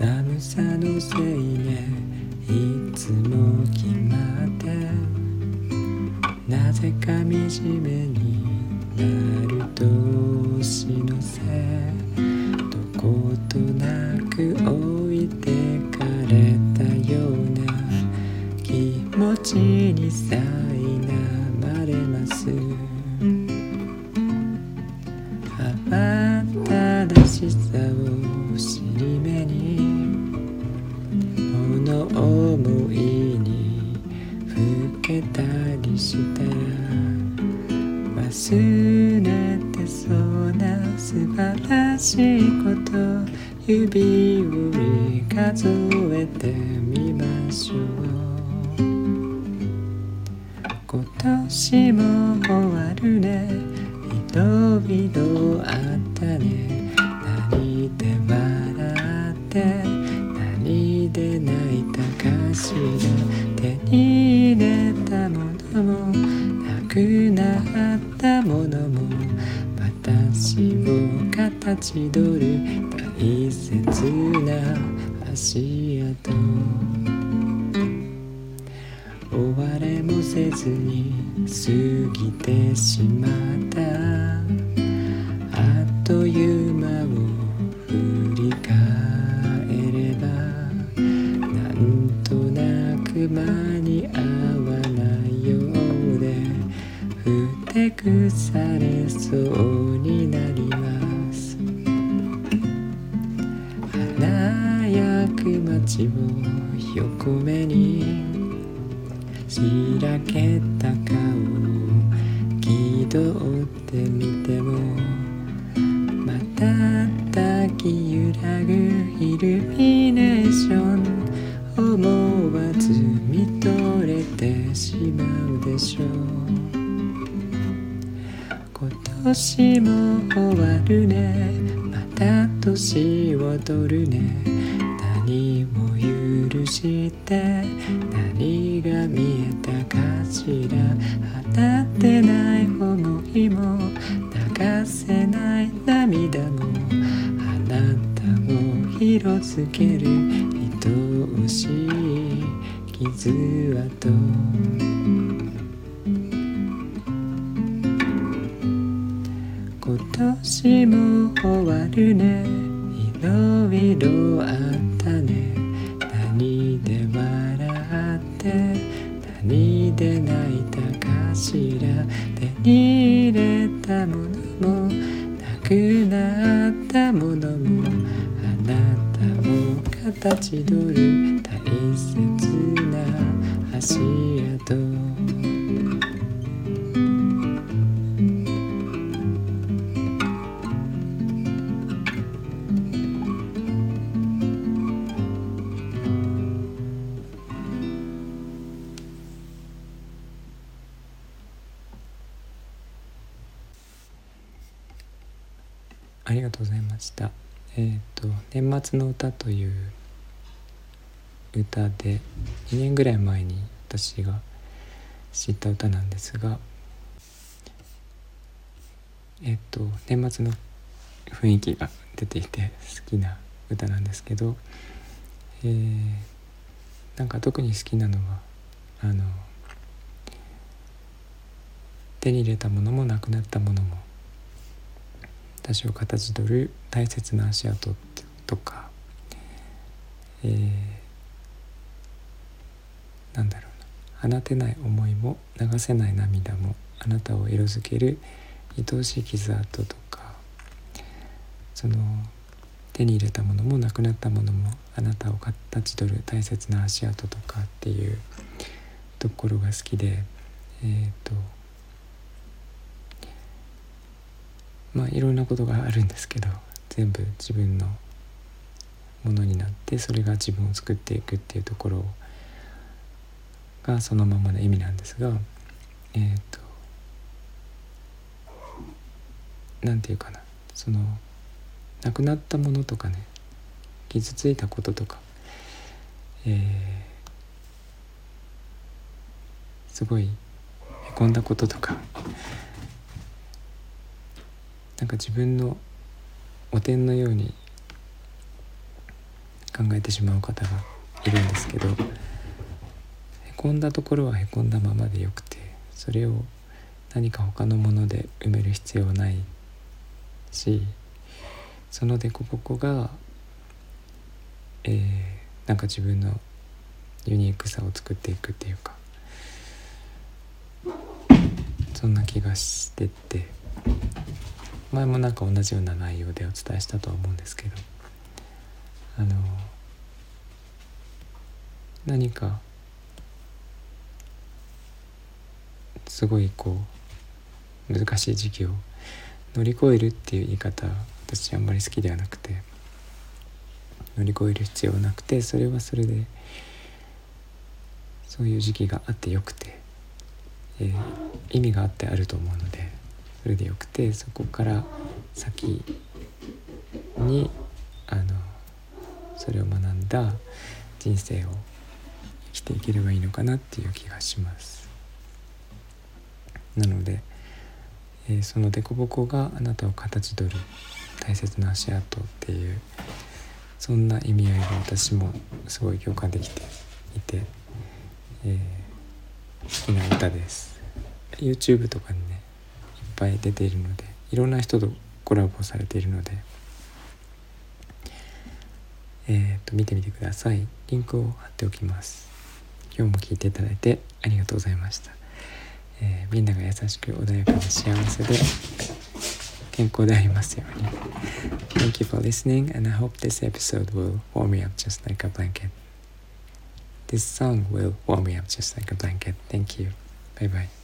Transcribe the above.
寒さのせいねいつも決まってなぜか惨めになる年のせい。どことなく置いてかれたような気持ちにさいなまれます。正しさを尻目にそうな素晴らしいこと。指折り数えてみましょう今年も終わるね。いろいろあったね。何で笑って何で泣いたかしら。手に入れたものもなくなったものも。私を形取る大切な足跡。終われもせずに過ぎてしまった。あっという間を振り返ればなんとなく間に合わてくされそうになります。華やく街を横目にしらけた顔を気取ってみても。瞬き揺らぐイ年も終わるね。また年を取るね。何も許して。何が見えたかしら。放ってない思いも。流せない涙も。あなたを色づける。愛おしい。傷跡。今年も終わるね。いろいろあったね。何で笑って何で泣いたかしら。手に入れたものもなくなったものもあなたを形取る大切な足跡。ありがとうございました。えっ、と「年末の歌」という歌で2年ぐらい前に私が知った歌なんですがえっ、と年末の雰囲気が出ていて好きな歌なんですけど、えーなんか特に好きなのはあの手に入れたものもなくなったものも私を形取る大切な足跡とか、えーなんだろうな。放てない思いも流せない涙もあなたを色づける愛おしい傷跡とかその手に入れたものもなくなったものもあなたを形取る大切な足跡とかっていうところが好きでえっ、とまあいろんなことがあるんですけど全部自分のものになってそれが自分を作っていくっていうところがそのままの意味なんですがえっ、となんていうかなその亡くなったものとかね傷ついたこととか、えーすごいへこんだこととかなんか自分のお点のように考えてしまう方がいるんですけどへこんだところはへこんだままでよくてそれを何か他のもので埋める必要はないしその凸凹が、えー、なんか自分のユニークさを作っていくっていうかそんな気がしてて前もなんか同じような内容でお伝えしたとは思うんですけどあの何かすごいこう難しい時期を乗り越えるっていう言い方私あんまり好きではなくて乗り越える必要はなくてそれはそれでそういう時期があってよくて、えー、意味があってあると思うのでそれでよくてそこから先にあのそれを学んだ人生を生きていければいいのかなっていう気がします。なので、えー、その凸凹があなたを形取る大切な足跡っていうそんな意味合いが私もすごい共感できていて、えー、好きな歌です YouTube とかにぱい出ているのでいろんな人とコラボされているのでえーと、見てみてくださいリンクを貼っておきます今日も聞いていただいてありがとうございましたえー、みんなが優しく穏やかで幸せで健康でありますように Thank you for listening and I hope this episode will warm me up just like a blanket This song will warm me up just like a blanket Thank you Bye bye